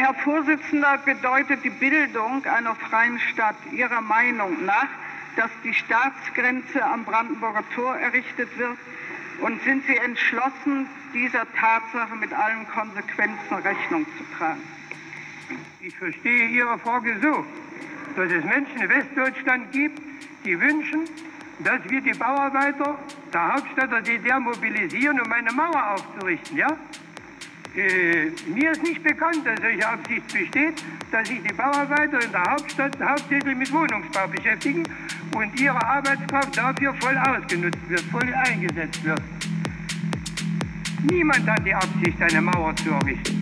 Herr Vorsitzender, bedeutet die Bildung einer freien Stadt Ihrer Meinung nach, dass die Staatsgrenze am Brandenburger Tor errichtet wird? Und sind Sie entschlossen, dieser Tatsache mit allen Konsequenzen Rechnung zu tragen? Ich verstehe Ihre Frage so, dass es Menschen in Westdeutschland gibt, die wünschen, dass wir die Bauarbeiter der Hauptstadt der DDR mobilisieren, um eine Mauer aufzurichten. Ja? Äh, mir ist nicht bekannt, dass solche Absicht besteht, dass sich die Bauarbeiter in der Hauptstadt hauptsächlich mit Wohnungsbau beschäftigen und ihre Arbeitskraft dafür voll ausgenutzt wird, voll eingesetzt wird. Niemand hat die Absicht, eine Mauer zu errichten.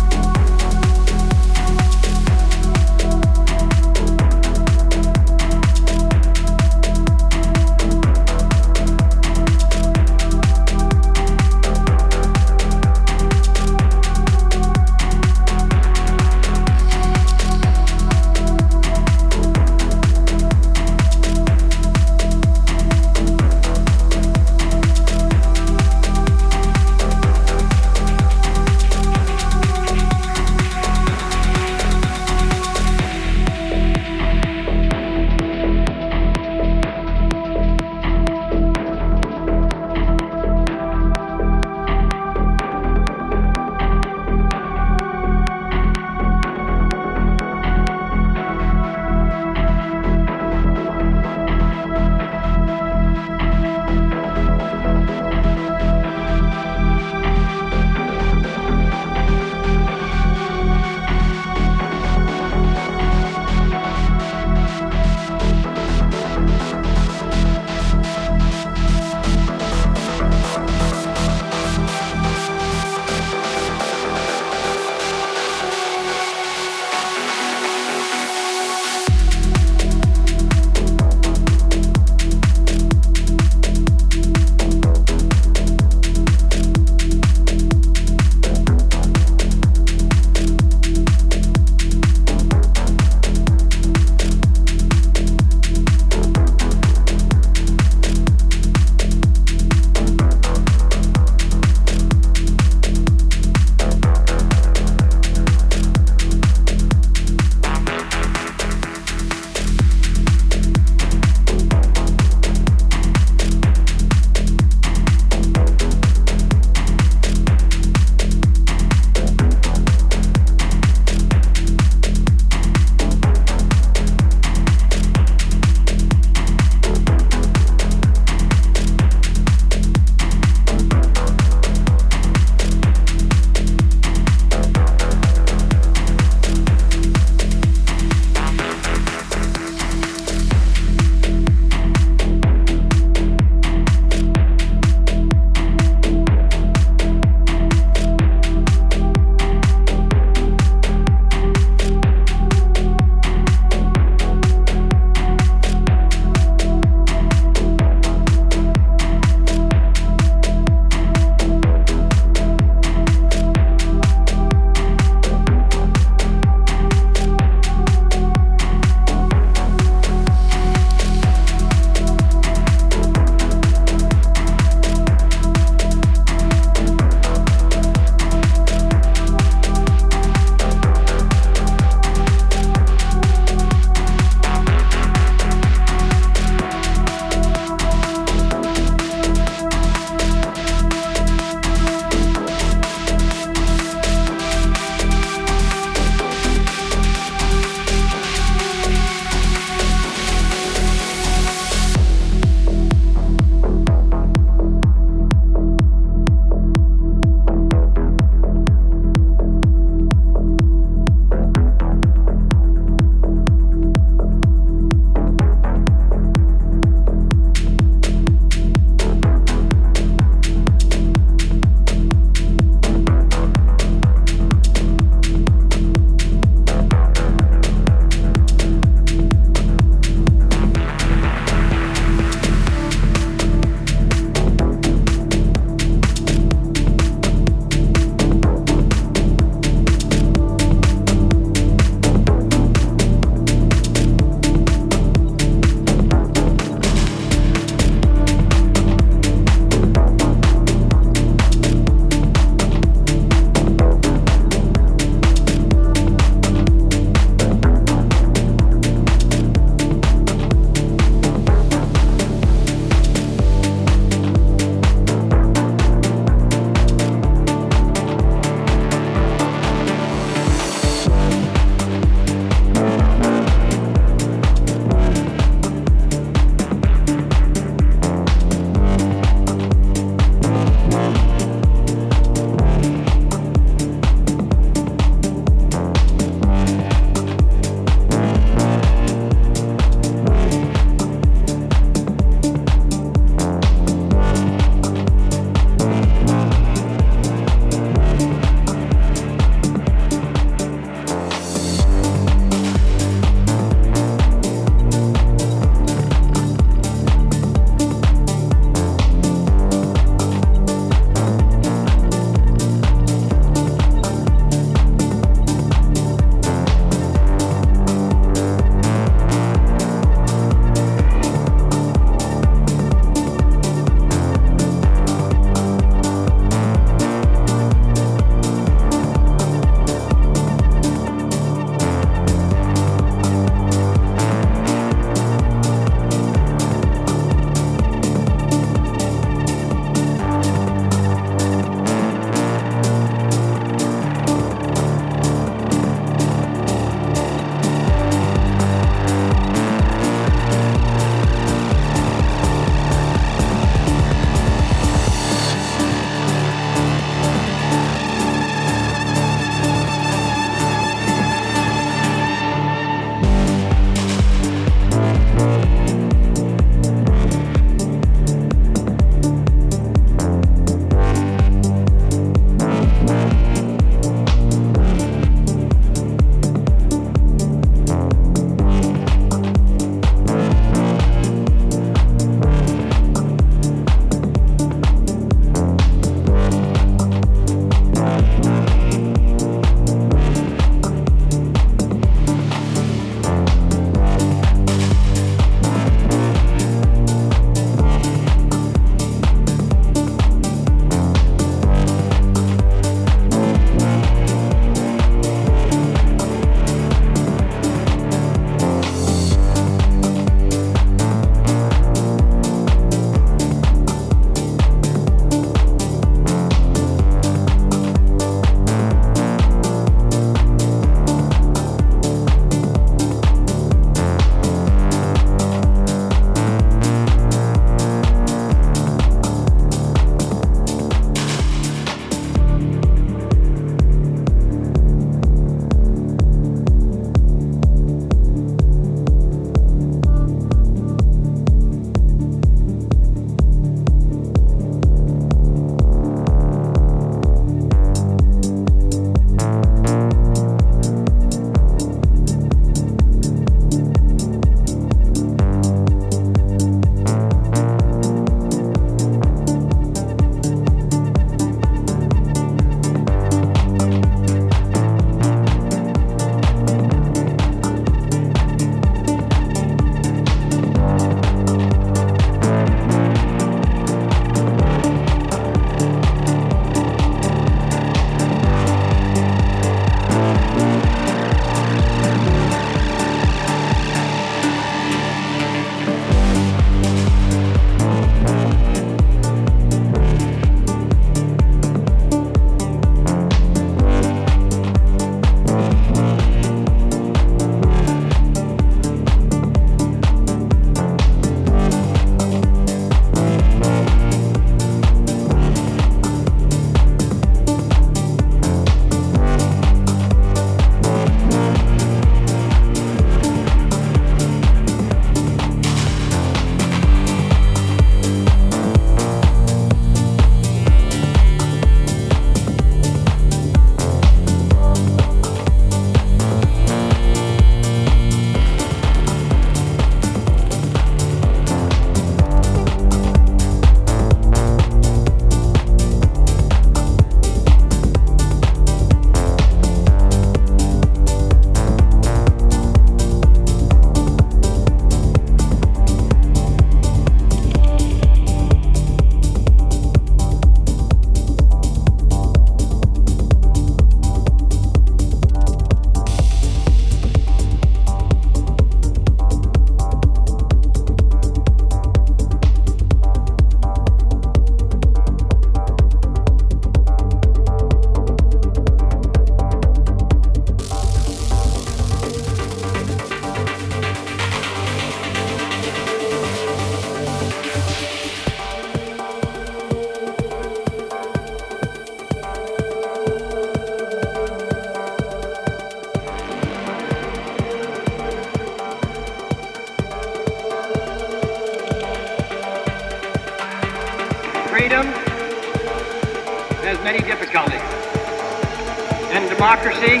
Democracy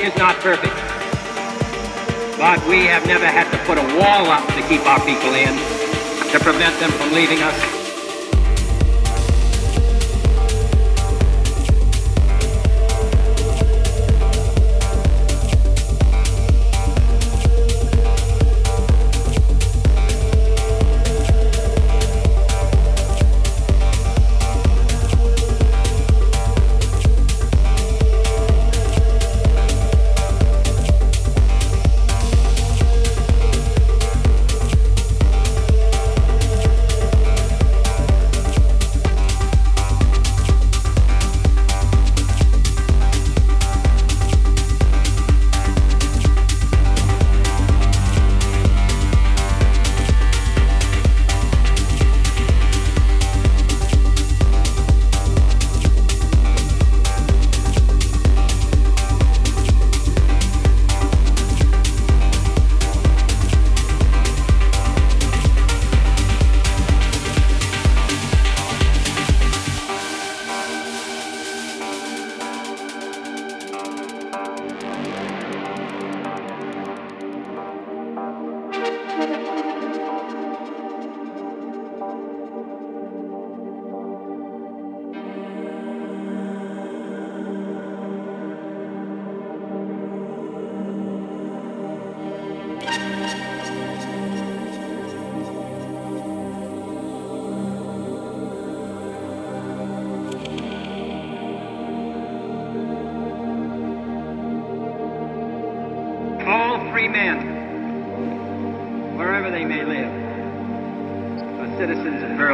is not perfect. But we have never had to put a wall up to keep our people in, to prevent them from leaving us.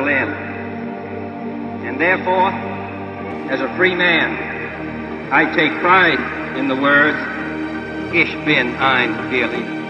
Berlin. And therefore, as a free man, I take pride in the words, Ich bin ein Berliner.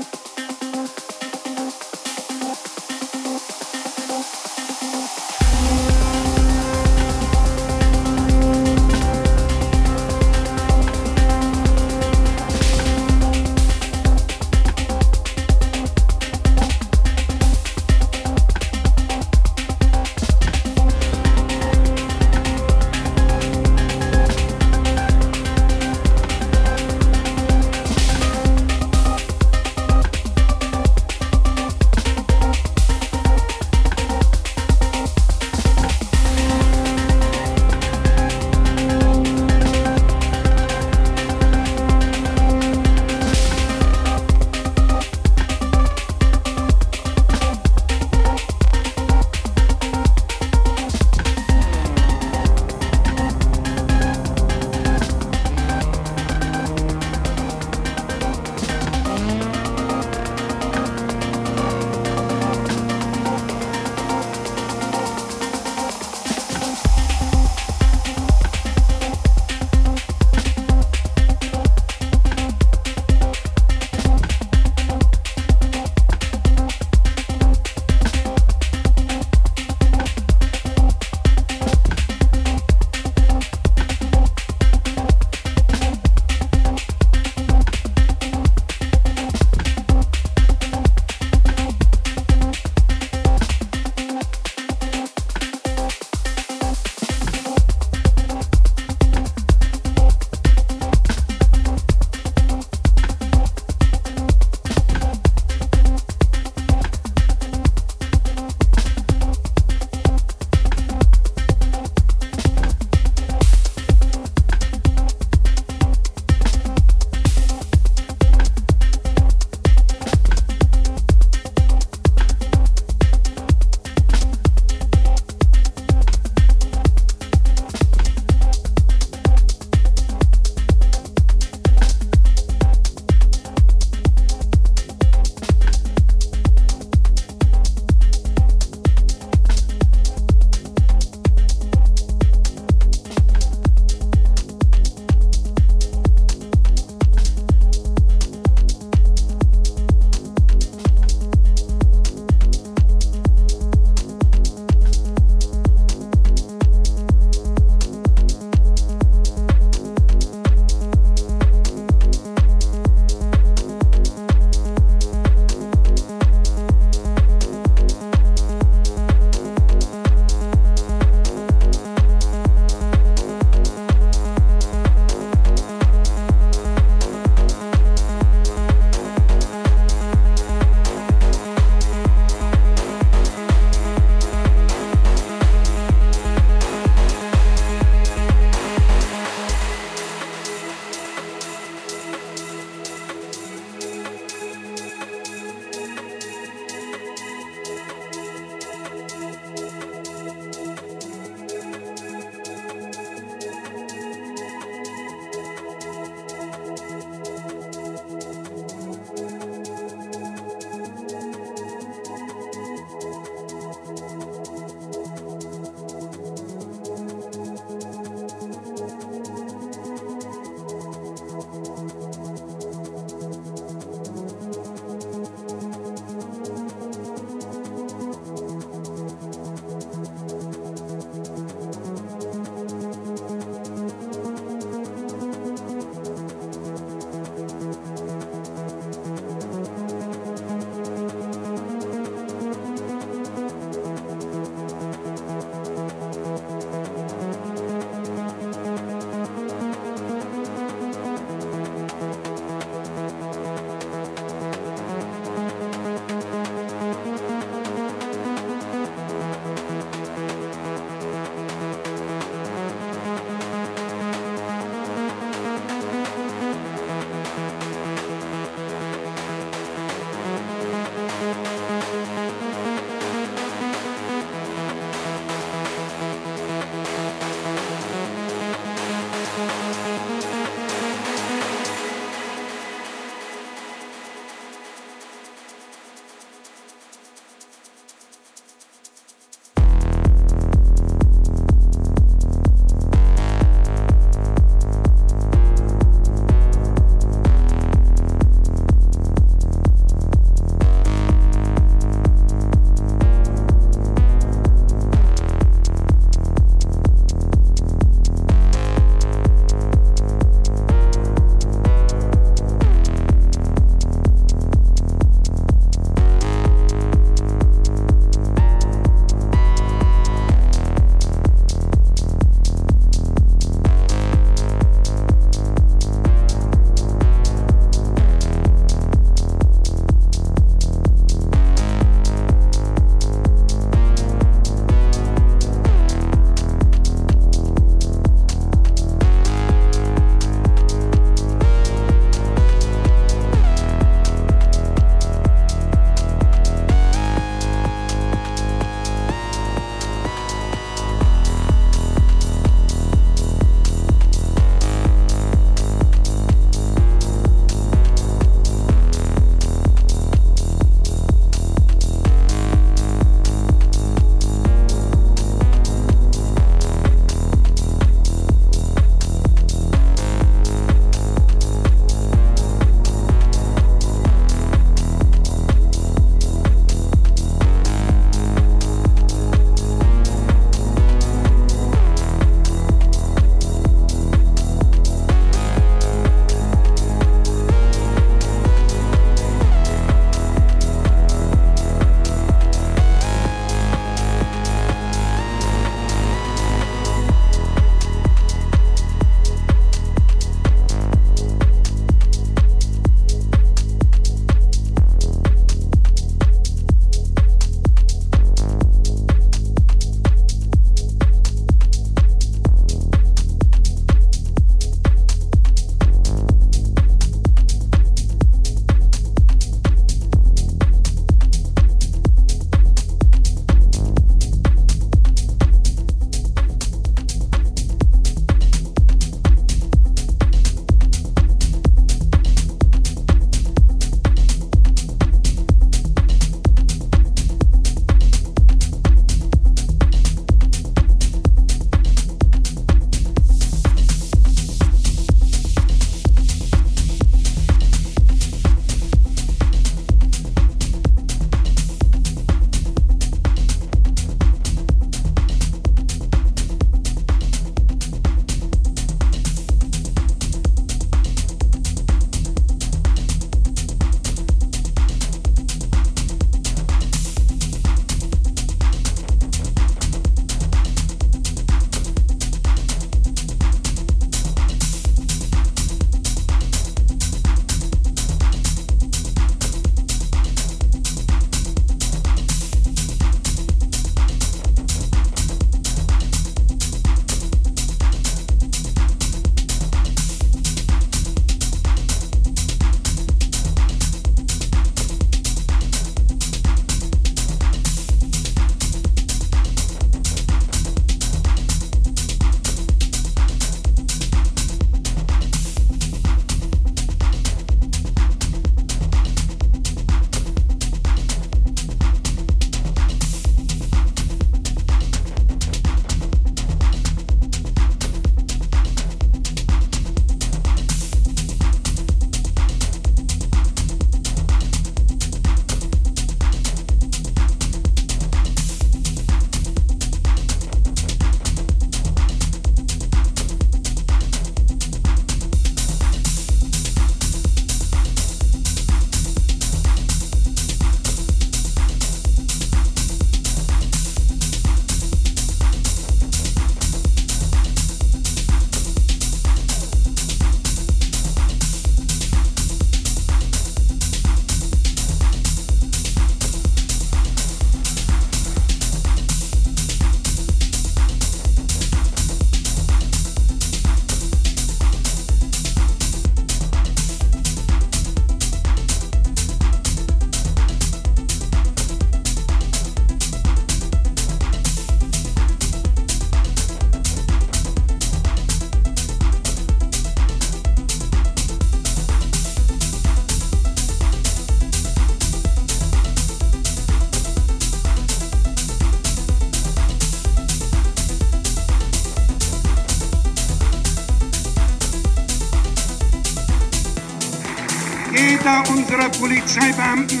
Polizeibeamten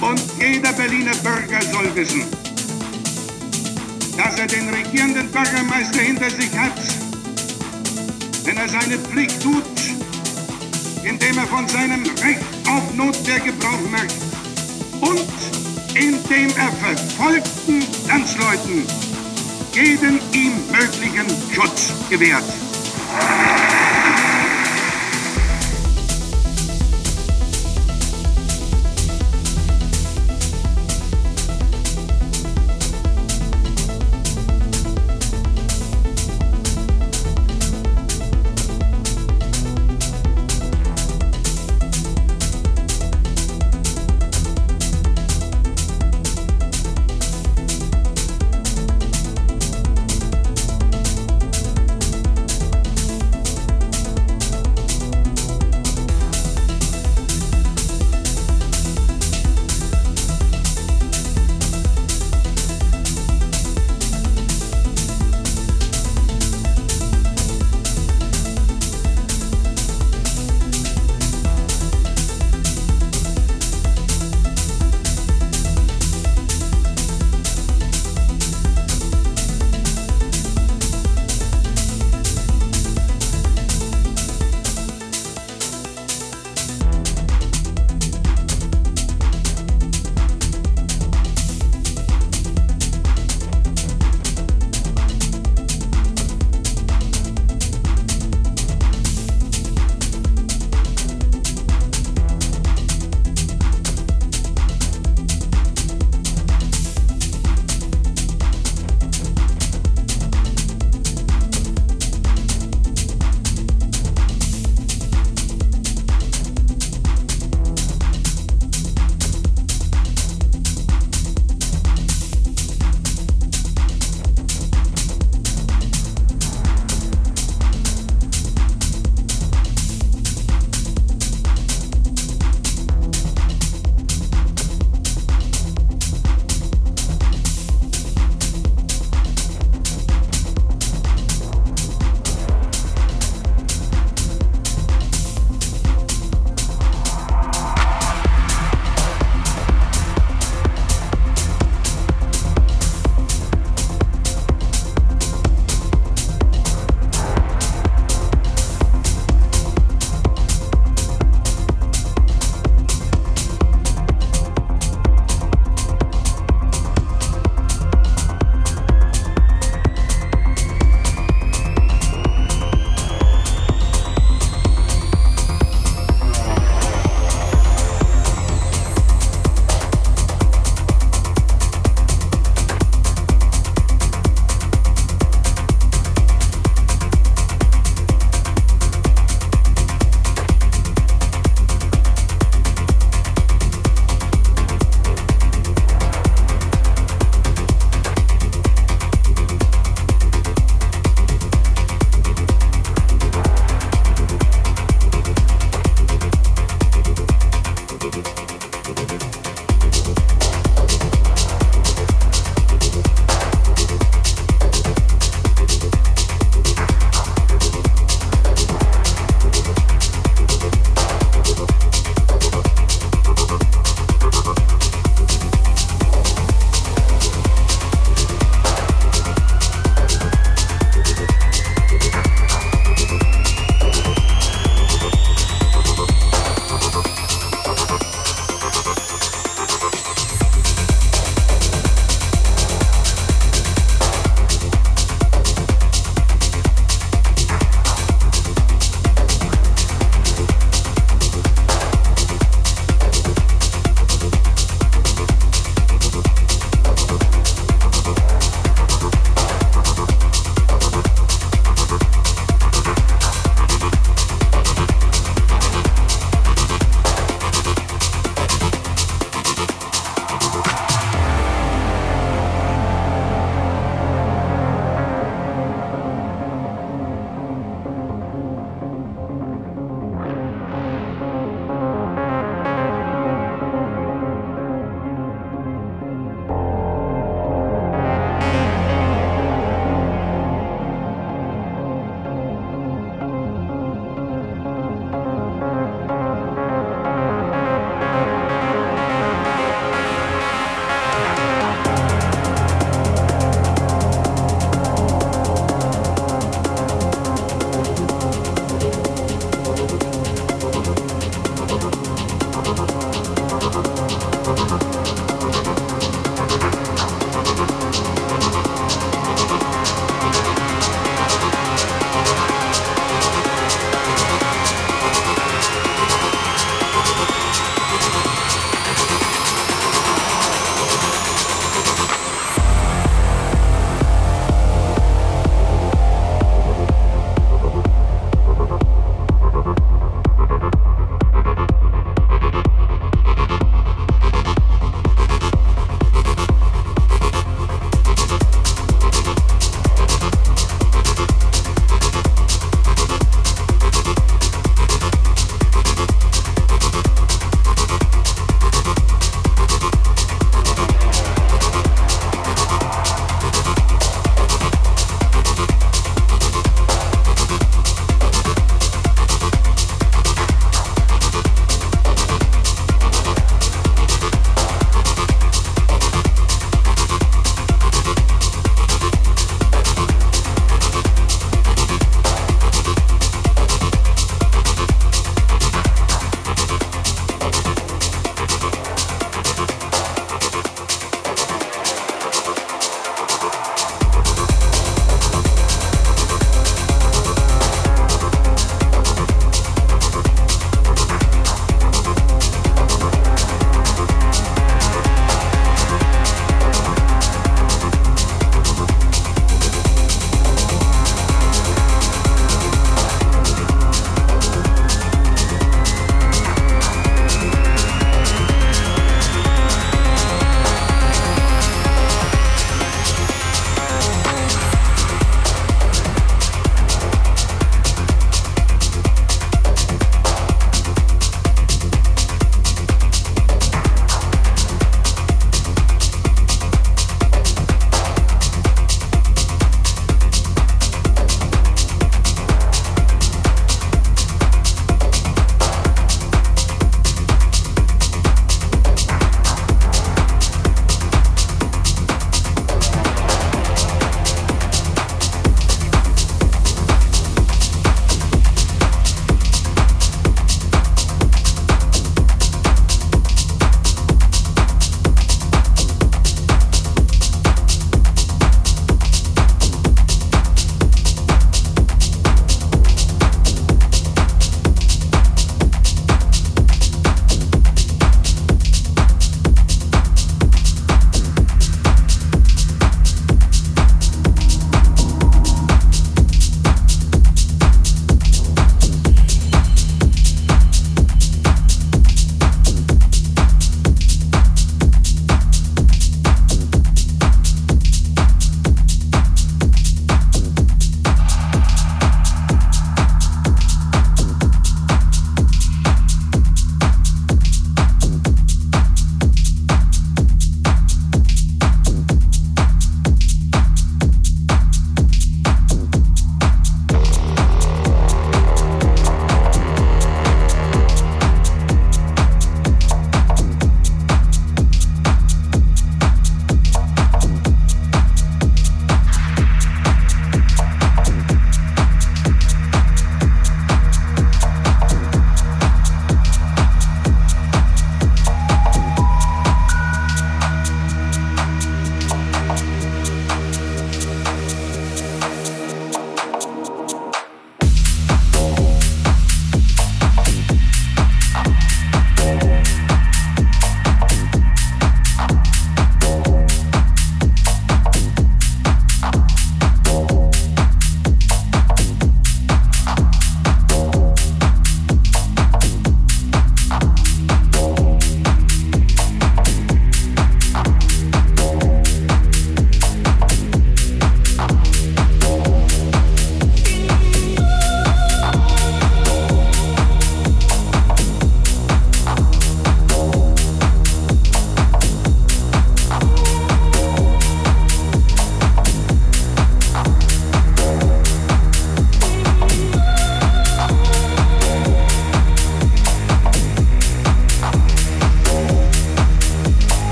und jeder Berliner Bürger soll wissen, dass er den regierenden Bürgermeister hinter sich hat, wenn er seine Pflicht tut, indem er von seinem Recht auf Notwehr Gebrauch macht und indem er verfolgten Landsleuten jeden ihm möglichen Schutz gewährt.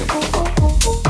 Oh, oh, oh, oh.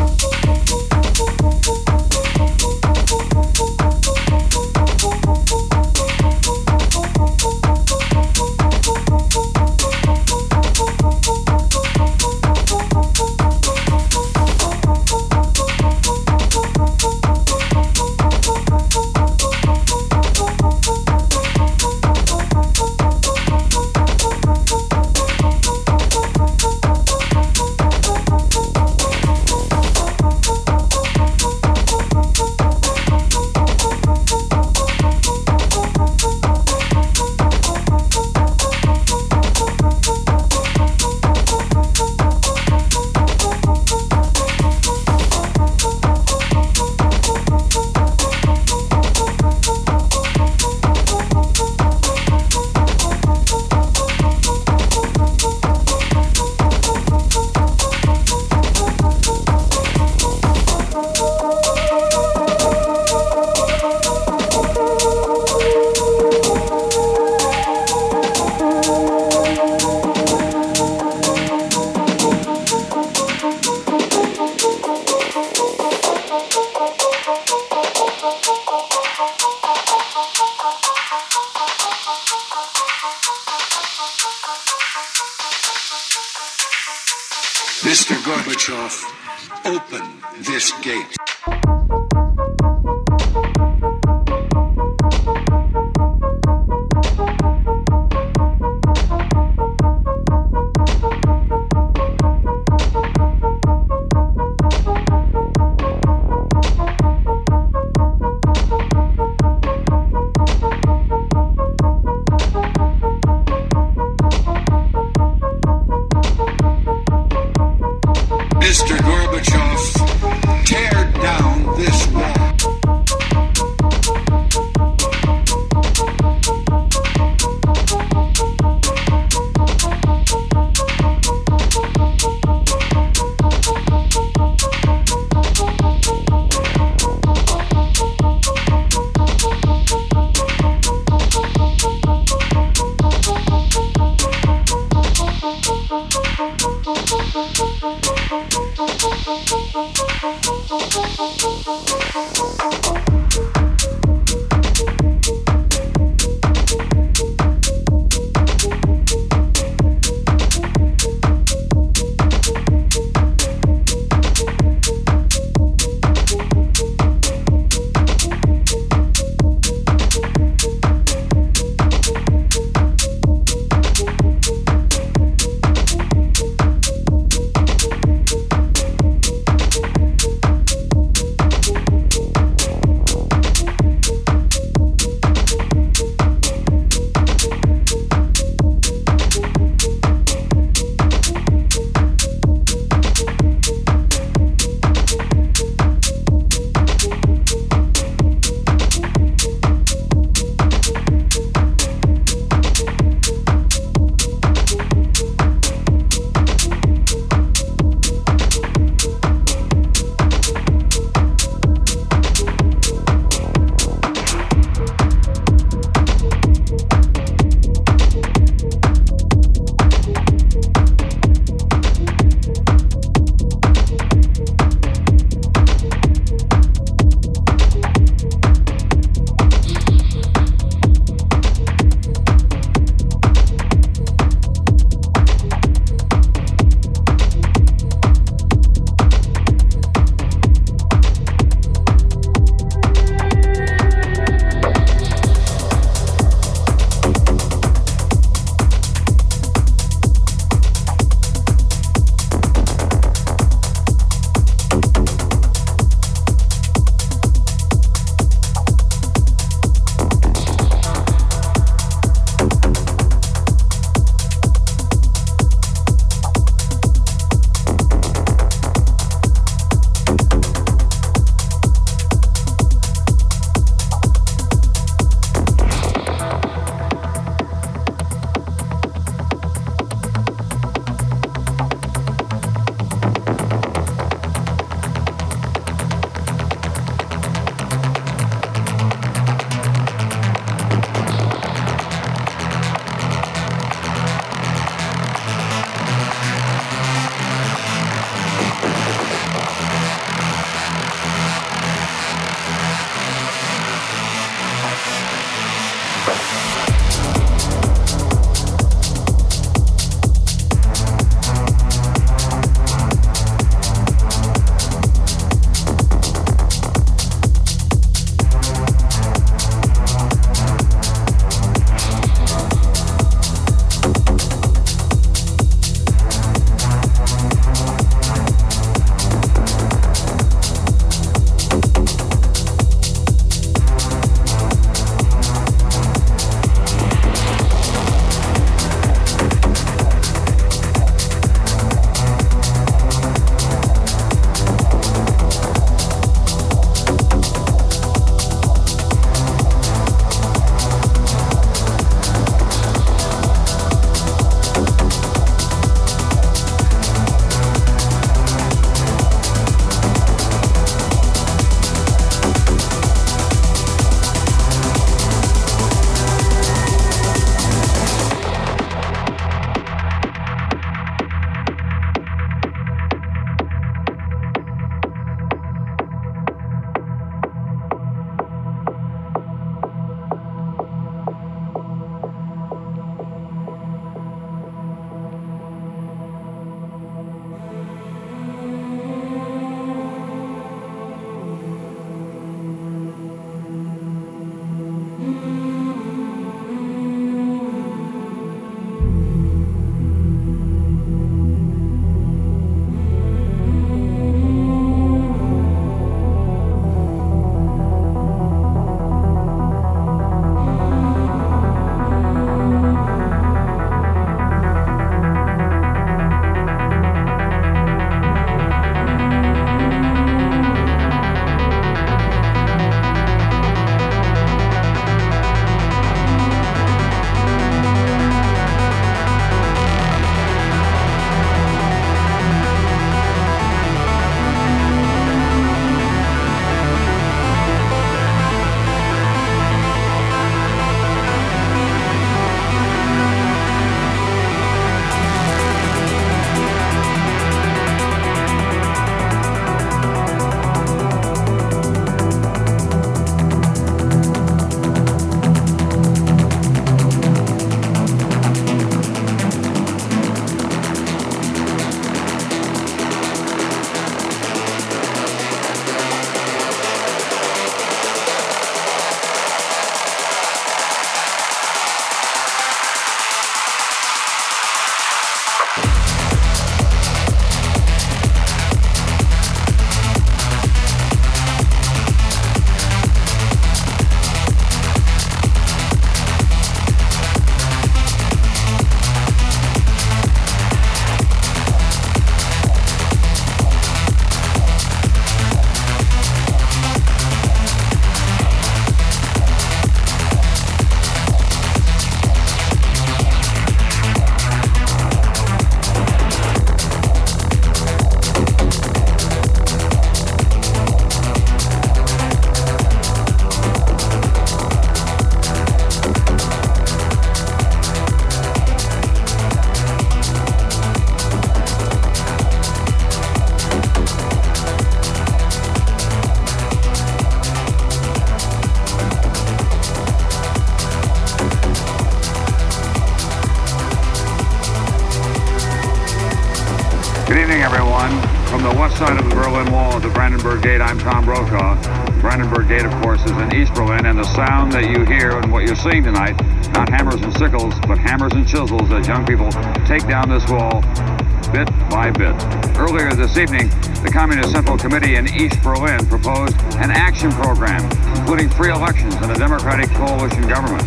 Communist Central Committee in East Berlin proposed an action program, including free elections and a democratic coalition government.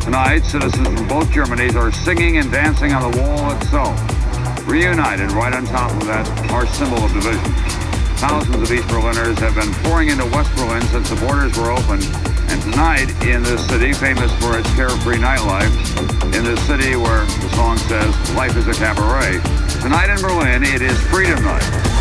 Tonight, citizens from both Germanys are singing and dancing on the wall itself reunited right on top of that harsh symbol of division. Thousands of East Berliners have been pouring into West Berlin since the borders were opened And tonight, in this city, famous for its carefree nightlife, in this city where the song says, life is a cabaret, tonight in Berlin, it is Freedom Night.